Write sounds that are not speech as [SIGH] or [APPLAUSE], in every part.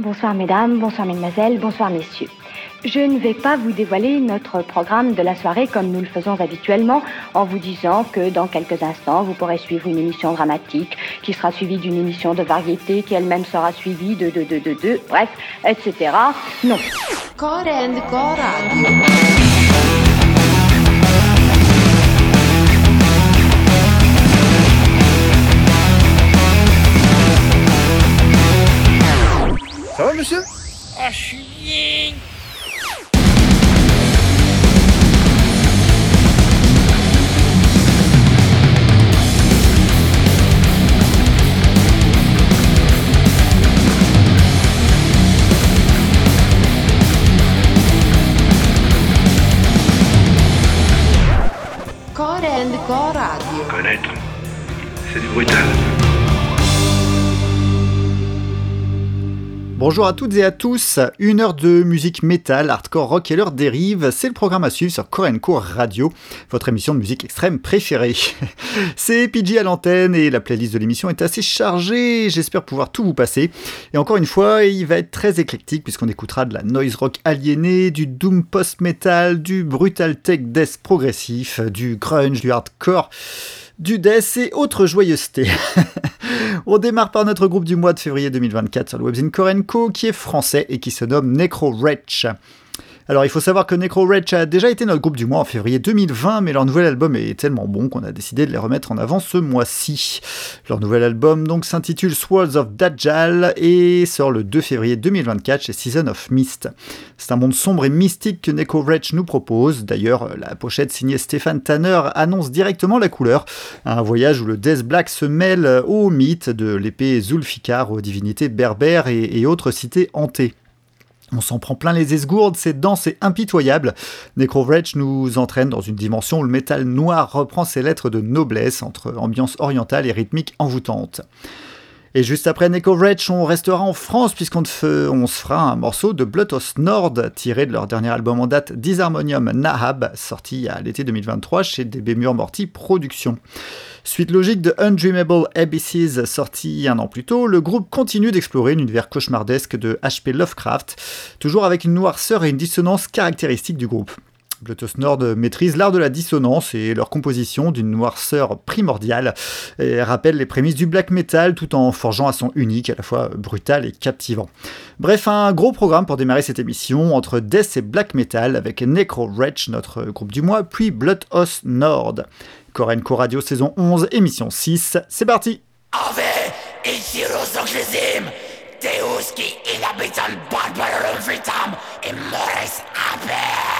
Bonsoir mesdames, bonsoir mesdemoiselles, bonsoir messieurs. Je ne vais pas vous dévoiler notre programme de la soirée comme nous le faisons habituellement en vous disant que dans quelques instants vous pourrez suivre une émission dramatique qui sera suivie d'une émission de variété qui elle-même sera suivie de de de de de bref etc. Non. Ah, je Bonjour à toutes et à tous, une heure de musique métal, hardcore rock et leur dérive, c'est le programme à suivre sur Korenko Radio, votre émission de musique extrême préférée. [LAUGHS] c'est PG à l'antenne et la playlist de l'émission est assez chargée, j'espère pouvoir tout vous passer. Et encore une fois, il va être très éclectique puisqu'on écoutera de la noise rock aliénée, du doom post-metal, du brutal tech death progressif, du grunge, du hardcore du et autres joyeusetés. [LAUGHS] On démarre par notre groupe du mois de février 2024 sur le webzine Korenko qui est français et qui se nomme Necro Wretch. Alors il faut savoir que Necro a déjà été notre groupe du mois en février 2020, mais leur nouvel album est tellement bon qu'on a décidé de les remettre en avant ce mois-ci. Leur nouvel album donc s'intitule Swords of Dajjal et sort le 2 février 2024 chez Season of Mist. C'est un monde sombre et mystique que Necro Wretch nous propose. D'ailleurs, la pochette signée Stéphane Tanner annonce directement la couleur. Un voyage où le Death Black se mêle au mythe de l'épée Zulfikar, aux divinités berbères et, et autres cités hantées. On s'en prend plein les esgourdes, c'est dense et impitoyable. Necrovretch nous entraîne dans une dimension où le métal noir reprend ses lettres de noblesse entre ambiance orientale et rythmique envoûtante. Et juste après Necrovretch, on restera en France puisqu'on on se fera un morceau de Bloodhouse Nord tiré de leur dernier album en date Disharmonium Nahab, sorti à l'été 2023 chez DB Murmorty Productions. Suite logique de Undreamable Abysses sorti un an plus tôt, le groupe continue d'explorer l'univers cauchemardesque de H.P. Lovecraft, toujours avec une noirceur et une dissonance caractéristiques du groupe. Bluetooth Nord maîtrise l'art de la dissonance et leur composition d'une noirceur primordiale et rappelle les prémices du black metal tout en forgeant un son unique, à la fois brutal et captivant. Bref, un gros programme pour démarrer cette émission entre death et black metal avec Necro Wretch, notre groupe du mois, puis Bloodhouse Nord. Korenko Radio saison 11, émission 6, c'est parti. Deus qui inhabitant barbarum vitam Immores abet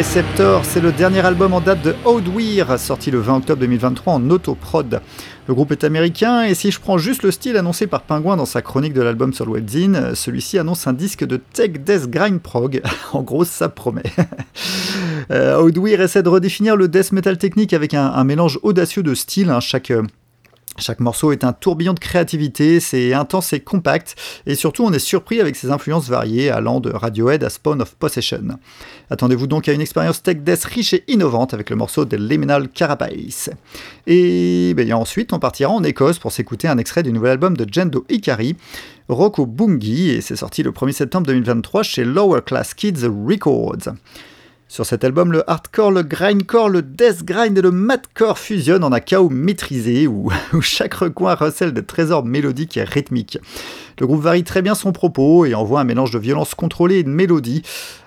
Receptor, c'est le dernier album en date de Old Weir, sorti le 20 octobre 2023 en autoprod. Le groupe est américain et si je prends juste le style annoncé par Pingouin dans sa chronique de l'album sur le webzine, celui-ci annonce un disque de tech death grind prog. [LAUGHS] en gros, ça promet. [LAUGHS] euh, Weir essaie de redéfinir le death metal technique avec un, mélange audacieux de styles. Hein. chaque chaque morceau est un tourbillon de créativité, c'est intense et compact, et surtout on est surpris avec ses influences variées, allant de Radiohead à Spawn of Possession. Attendez-vous donc à une expérience tech death riche et innovante avec le morceau de Liminal Carapace. Et ben, ensuite on partira en Écosse pour s'écouter un extrait du nouvel album de Jendo Ikari, Rocco Bungi, et c'est sorti le 1er septembre 2023 chez Lower Class Kids Records. Sur cet album, le hardcore, le grindcore, le death grind et le madcore fusionnent en un chaos maîtrisé où, [LAUGHS] chaque recoin recèle de trésors mélodiques et rythmiques. Le groupe varie très bien son propos et envoie un mélange de violence contrôlée et de mélodie,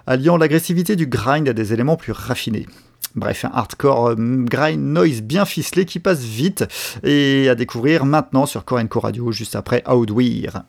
alliant l'agressivité du grind à des éléments plus raffinés. Bref, un hardcore euh, grind noise bien ficelé qui passe vite et à découvrir maintenant sur Core Radio juste après Outweir.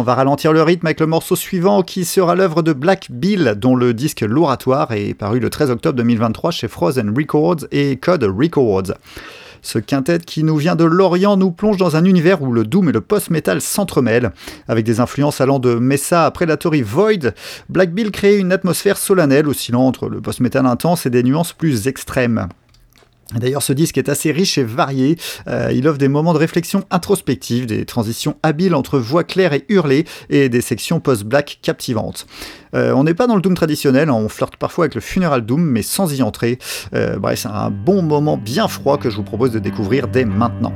On va ralentir le rythme avec le morceau suivant qui sera l'œuvre de Black Bill, dont le disque L'Oratoire est paru le 13 octobre 2023 chez Frozen Records et Code Records. Ce quintet qui nous vient de Lorient nous plonge dans un univers où le doom et le post-metal s'entremêlent. Avec des influences allant de Mesa à Predatory Void, Black Bill crée une atmosphère solennelle oscillant entre le post-metal intense et des nuances plus extrêmes. D'ailleurs, ce disque est assez riche et varié. Euh, il offre des moments de réflexion introspective, des transitions habiles entre voix claires et hurlées, et des sections post-black captivantes. Euh, on n'est pas dans le doom traditionnel, hein. on flirte parfois avec le funeral doom, mais sans y entrer. Euh, c'est un bon moment bien froid que je vous propose de découvrir dès maintenant.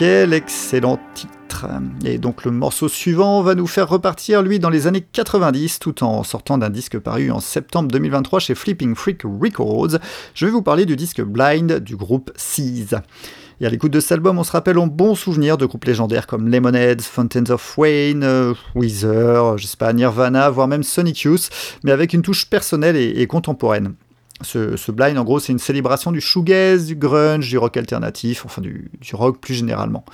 Quel excellent titre. Et donc le morceau suivant va nous faire repartir lui dans les années 90 tout en sortant d'un disque paru en septembre 2023 chez Flipping Freak Records. Je vais vous parler du disque Blind du groupe Seize. Et à l'écoute de cet album, on se rappelle en bons souvenirs de groupes légendaires comme Lemonheads, Fountains of Wayne, Weezer, Nirvana, voire même Sonic Youth, mais avec une touche personnelle et contemporaine. Ce, blind, en gros, c'est une célébration du shoegaze, du grunge, du rock alternatif, enfin du, rock plus généralement.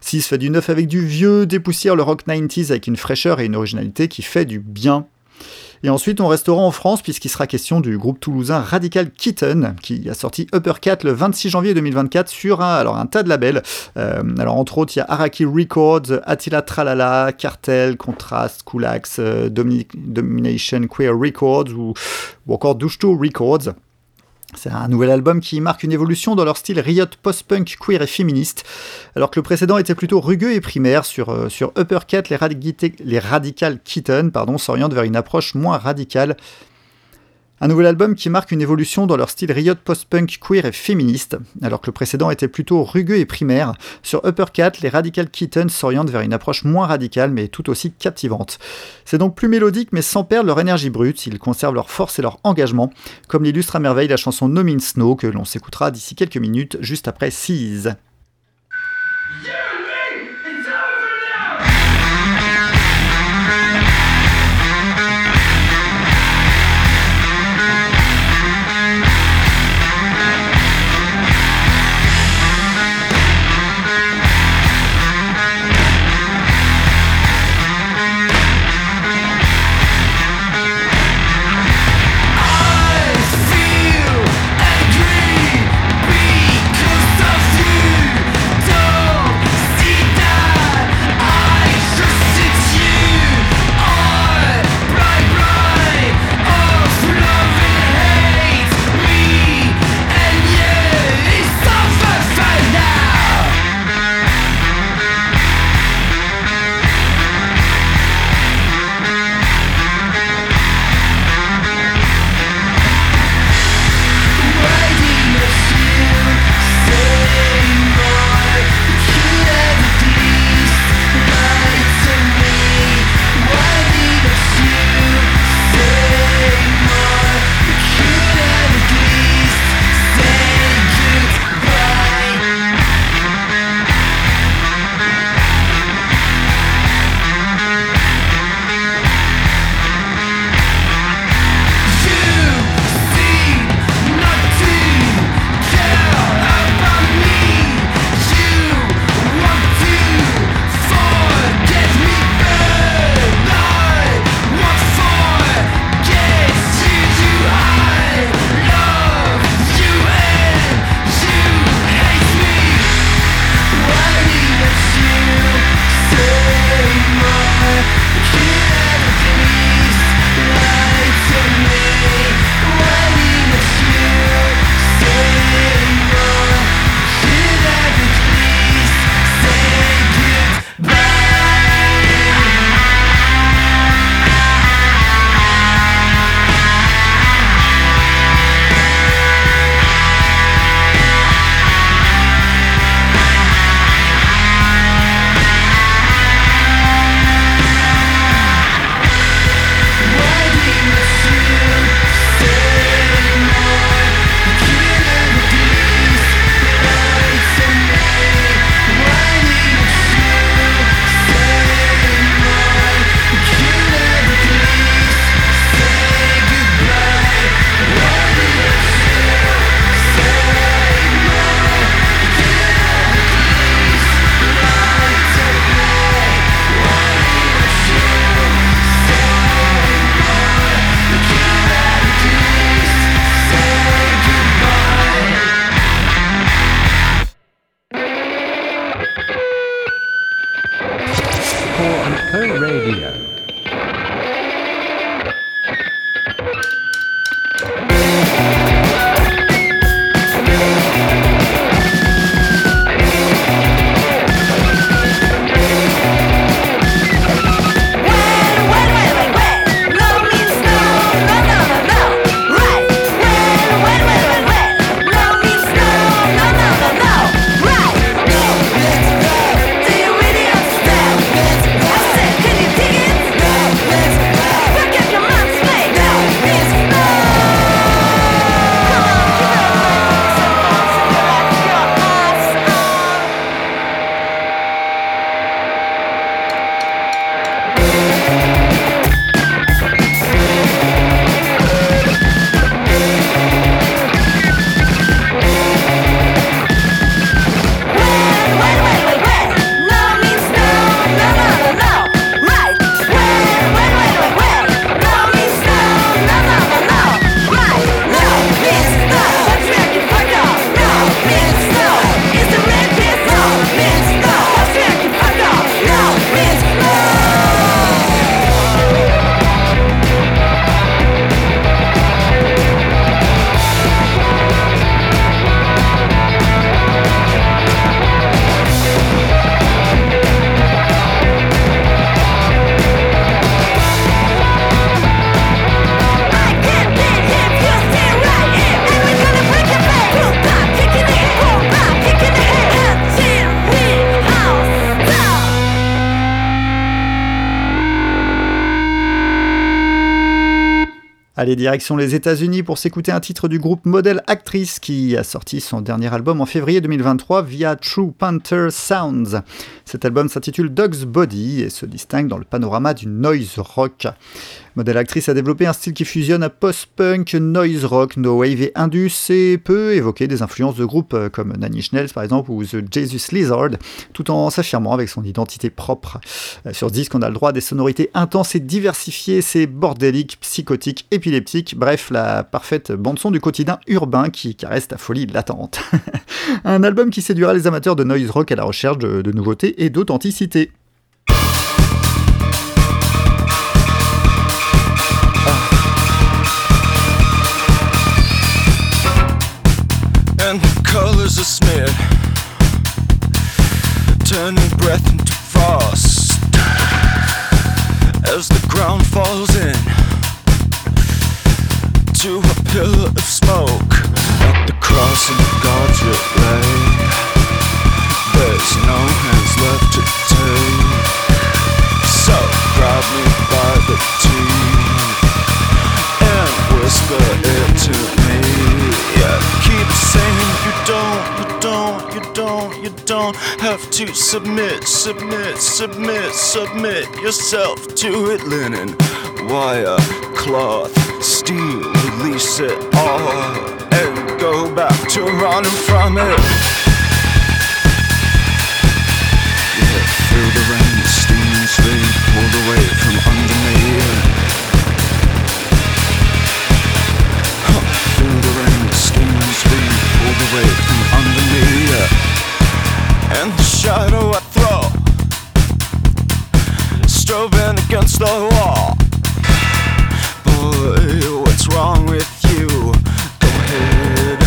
se fait du neuf avec du vieux, dépoussière le rock 90s avec une fraîcheur et une originalité qui fait du bien et ensuite, on restera en France puisqu'il sera question du groupe toulousain Radical Kitten qui a sorti Uppercat le 26 janvier 2024 sur un, tas de labels. Euh, alors entre autres, il y a Araki Records, Attila Tralala, Cartel, Contrast, Coolax, euh, Domination Queer Records ou, ou encore Douche Records. C'est un nouvel album qui marque une évolution dans leur style riot post-punk queer et féministe, alors que le précédent était plutôt rugueux et primaire. Sur, euh, sur les, les Radical Kitten s'orientent vers une approche moins radicale un nouvel album qui marque une évolution dans leur style riot post-punk queer et féministe, alors que le précédent était plutôt rugueux et primaire. Sur Uppercat, les Radical Kittens s'orientent vers une approche moins radicale mais tout aussi captivante. C'est donc plus mélodique mais sans perdre leur énergie brute, ils conservent leur force et leur engagement, comme l'illustre à merveille la chanson No Mean Snow que l'on s'écoutera d'ici quelques minutes juste après Seize. Allez, direction les États-Unis pour s'écouter un titre du groupe Model Actrice qui a sorti son dernier album en février 2023 via True Panther Sounds. Cet album s'intitule Dog's Body et se distingue dans le panorama du noise rock. Modèle actrice a développé un style qui fusionne à post-punk, noise rock, no wave et indus et peut évoquer des influences de groupes euh, comme Nanny Schnells par exemple ou The Jesus Lizard, tout en s'affirmant avec son identité propre. Euh, sur disque, on a le droit à des sonorités intenses et diversifiées, c'est bordélique, psychotique, épileptique, bref, la parfaite bande-son du quotidien urbain qui caresse ta folie latente. [LAUGHS] un album qui séduira les amateurs de noise rock à la recherche de nouveautés et d'authenticité. The colors are smeared, turning breath into frost as the ground falls in to a pillar of smoke at the cross crossing of God's relay. There's no hands left to take, so grab me by the teeth and whisper it to me. Yeah, don't, you don't, you don't, you don't have to submit, submit, submit, submit yourself to it. Linen, wire, cloth, steel, release it all and go back to running from it. Yeah, feel the rain, steam, sleep, pulled away from pulled away from under me. Uh, and the shadow I throw, strobing against the wall. Boy, what's wrong with you? Go ahead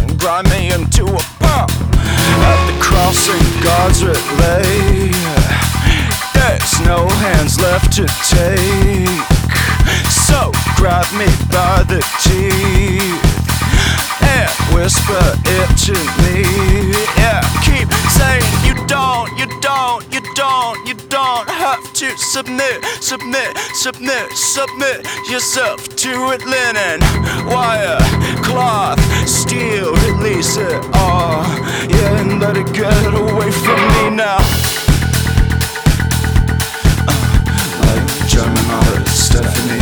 and grind me into a pump at the crossing guards God's relay. There's no hands left to take. So grab me by the teeth and whisper it to me. Yeah, keep saying you don't, you don't, you don't, you don't have to submit, submit, submit, submit yourself to it. Linen, wire, cloth, steel, release it all. Yeah, and let it get away from me now. Uh, like German artist Stephanie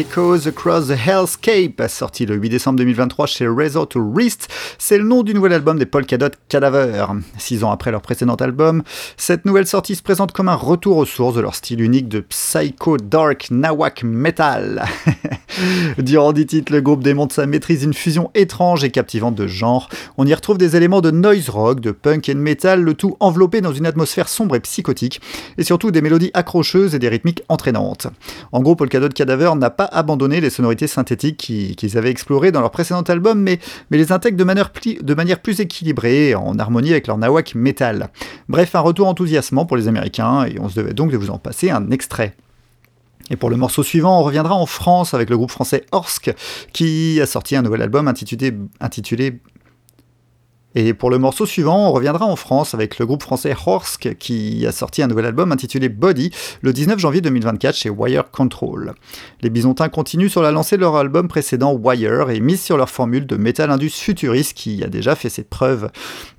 Echoes Across the Hellscape, sorti le 8 décembre 2023 chez Resort to Wrist. C'est le nom du nouvel album des Polkadot Cadaver. Six ans après leur précédent album, cette nouvelle sortie se présente comme un retour aux sources de leur style unique de psycho dark nawak metal. [LAUGHS] Durant dix titres, le groupe démontre sa maîtrise d'une fusion étrange et captivante de genres. On y retrouve des éléments de noise rock, de punk et de metal, le tout enveloppé dans une atmosphère sombre et psychotique, et surtout des mélodies accrocheuses et des rythmiques entraînantes. En gros, Polkadot Cadaver n'a pas abandonné les sonorités synthétiques qu'ils avaient explorées dans leur précédent album, mais, les intègrent de manière, plus équilibrée, en harmonie avec leur nawak metal. Bref, un retour enthousiasmant pour les Américains, et on se devait donc de vous en passer un extrait. Et pour le morceau suivant, on reviendra en France avec le groupe français Orsk, qui a sorti un nouvel album intitulé et pour le morceau suivant, on reviendra en France avec le groupe français Horsk qui a sorti un nouvel album intitulé Body le 19 janvier 2024 chez Wire Control. Les Bisontins continuent sur la lancée de leur album précédent Wire et misent sur leur formule de metal indus futuriste qui a déjà fait ses preuves.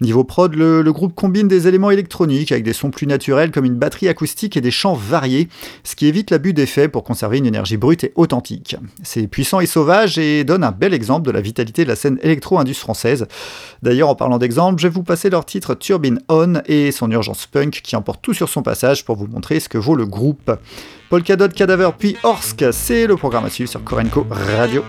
Niveau prod, le, groupe combine des éléments électroniques avec des sons plus naturels comme une batterie acoustique et des chants variés, ce qui évite l'abus d'effets pour conserver une énergie brute et authentique. C'est puissant et sauvage et donne un bel exemple de la vitalité de la scène électro-indus française. D'ailleurs, en parlant d'exemple, je vais vous passer leur titre Turbine On et son urgence punk qui emporte tout sur son passage pour vous montrer ce que vaut le groupe. Polkadot, Cadaver puis Orsk, c'est le programme à suivre sur Korenko Radio.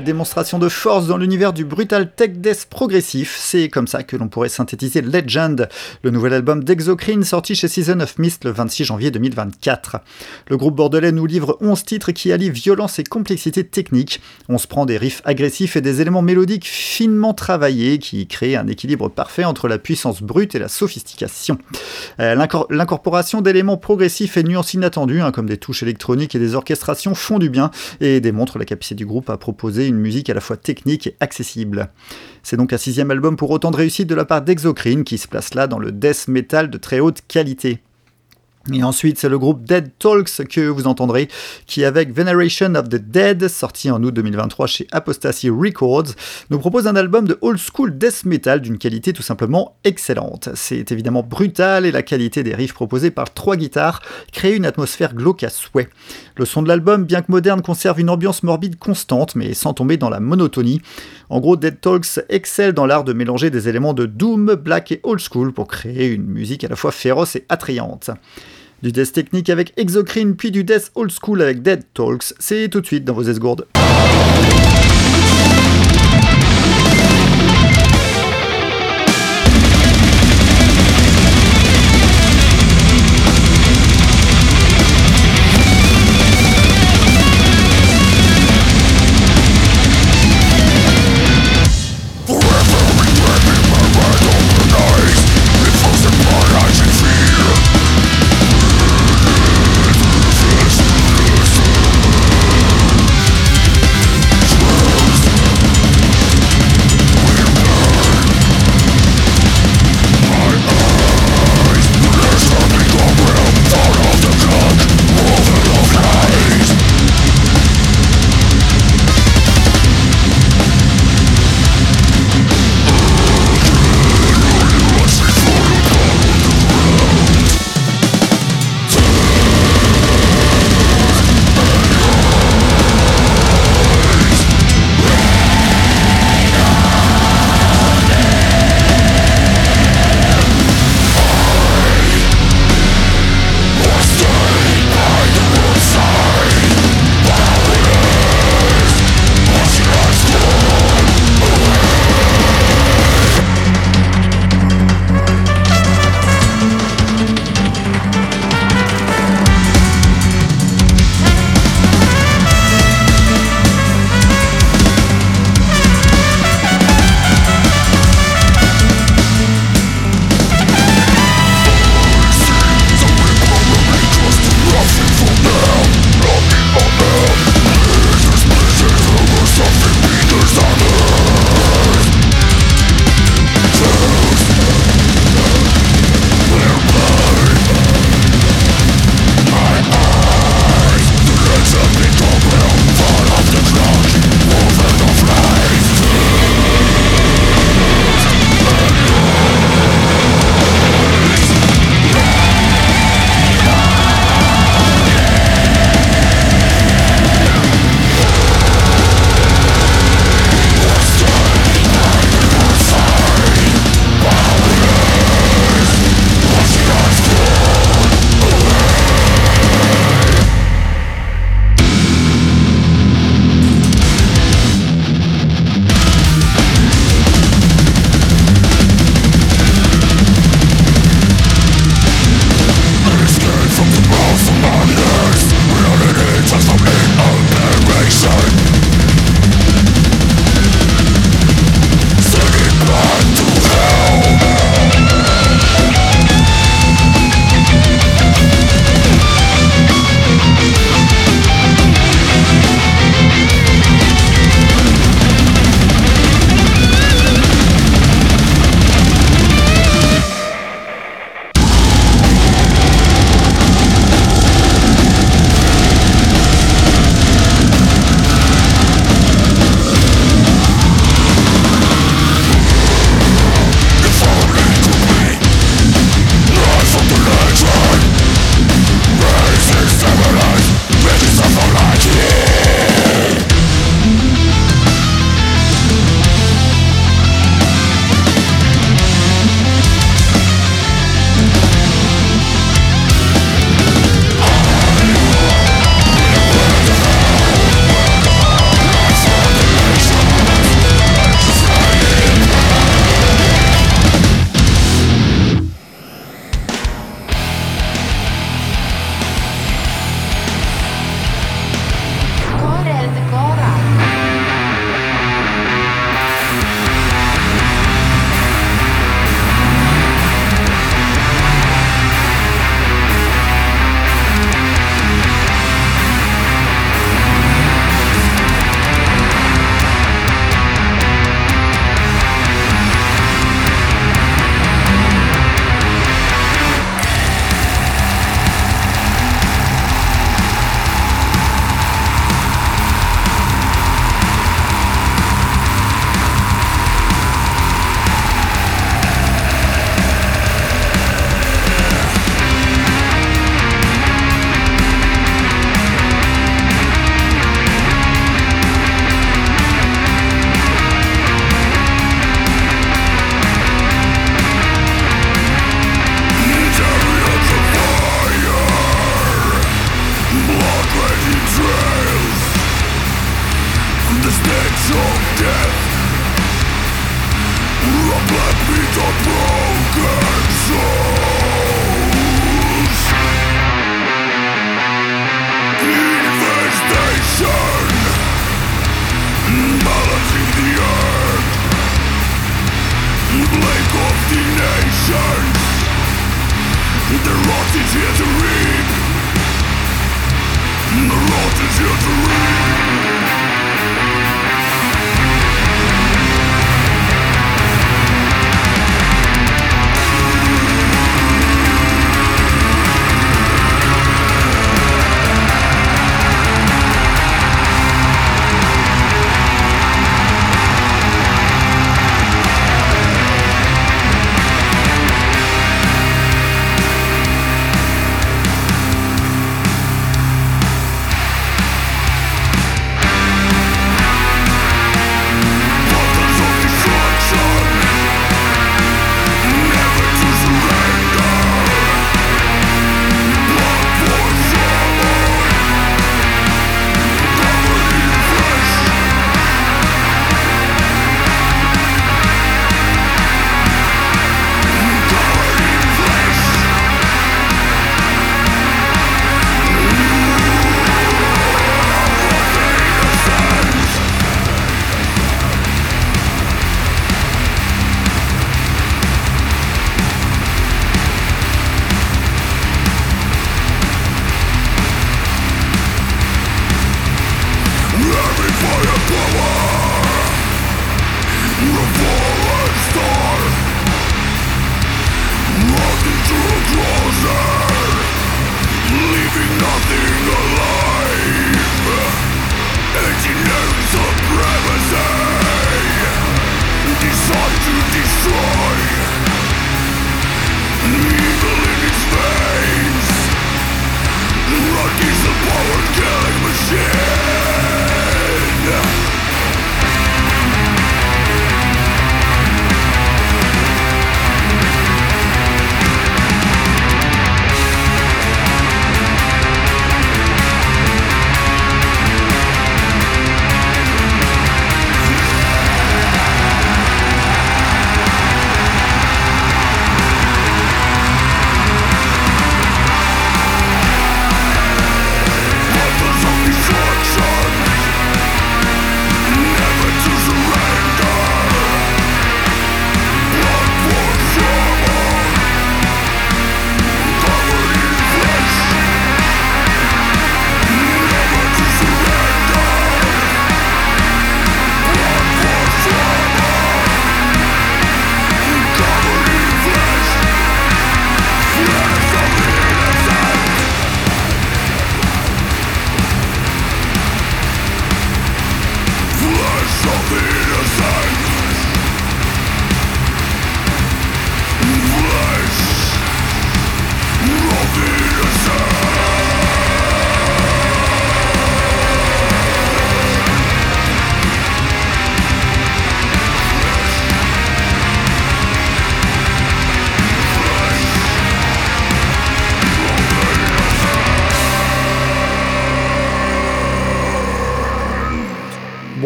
Démonstration de force dans l'univers du brutal tech death progressif. C'est comme ça que l'on pourrait synthétiser Legend, le nouvel album d'Exocrine sorti chez Season of Mist le 26 janvier 2024. Le groupe bordelais nous livre 11 titres qui allient violence et complexité technique. On se prend des riffs agressifs et des éléments mélodiques finement travaillés qui créent un équilibre parfait entre la puissance brute et la sophistication. Euh, l'incorporation d'éléments progressifs et nuances inattendues, hein, comme des touches électroniques et des orchestrations, font du bien et démontrent la capacité du groupe à proposer une musique à la fois technique et accessible. C'est donc un sixième album pour autant de réussite de la part d'Exocrine qui se place là dans le death metal de très haute qualité. Et ensuite, c'est le groupe Dead Talks que vous entendrez, qui avec Veneration of the Dead, sorti en août 2023 chez Apostasy Records, nous propose un album de old school death metal d'une qualité tout simplement excellente. C'est évidemment brutal et la qualité des riffs proposés par trois guitares crée une atmosphère glauque à souhait. Le son de l'album, bien que moderne, conserve une ambiance morbide constante, mais sans tomber dans la monotonie. En gros, Dead Talks excelle dans l'art de mélanger des éléments de doom, black et old school pour créer une musique à la fois féroce et attrayante. Du death technique avec Exocrine, puis du death old school avec Dead Talks, c'est tout de suite dans vos esgourdes.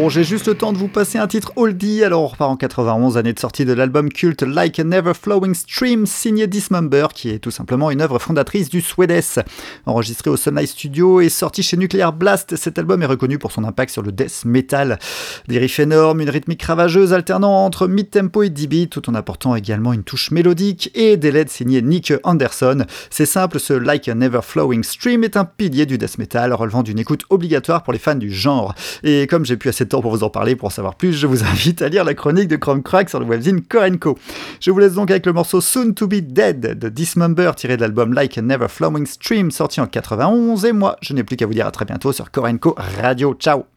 J'ai juste le temps de vous passer un titre oldie. Alors, on repart en 91, année de sortie de l'album culte Like a Never Flowing Stream, signé Dismember, qui est tout simplement une œuvre fondatrice du Swedish. Enregistré au Sunlight Studio et sorti chez Nuclear Blast, cet album est reconnu pour son impact sur le death metal. Des riffs énormes, une rythmique ravageuse alternant entre mid-tempo et d tout en apportant également une touche mélodique et des LED signés Nick Anderson. C'est simple, ce Like a Never Flowing Stream est un pilier du death metal, relevant d'une écoute obligatoire pour les fans du genre. Et comme j'ai plus assez de pour vous en parler, pour en savoir plus, je vous invite à lire la chronique de Chrome Crack sur le webzine Korenko. Je vous laisse donc avec le morceau Soon to be Dead de Dismember tiré de l'album Like a Never Flowing Stream sorti en 91 et moi je n'ai plus qu'à vous dire à très bientôt sur Korenko Radio. Ciao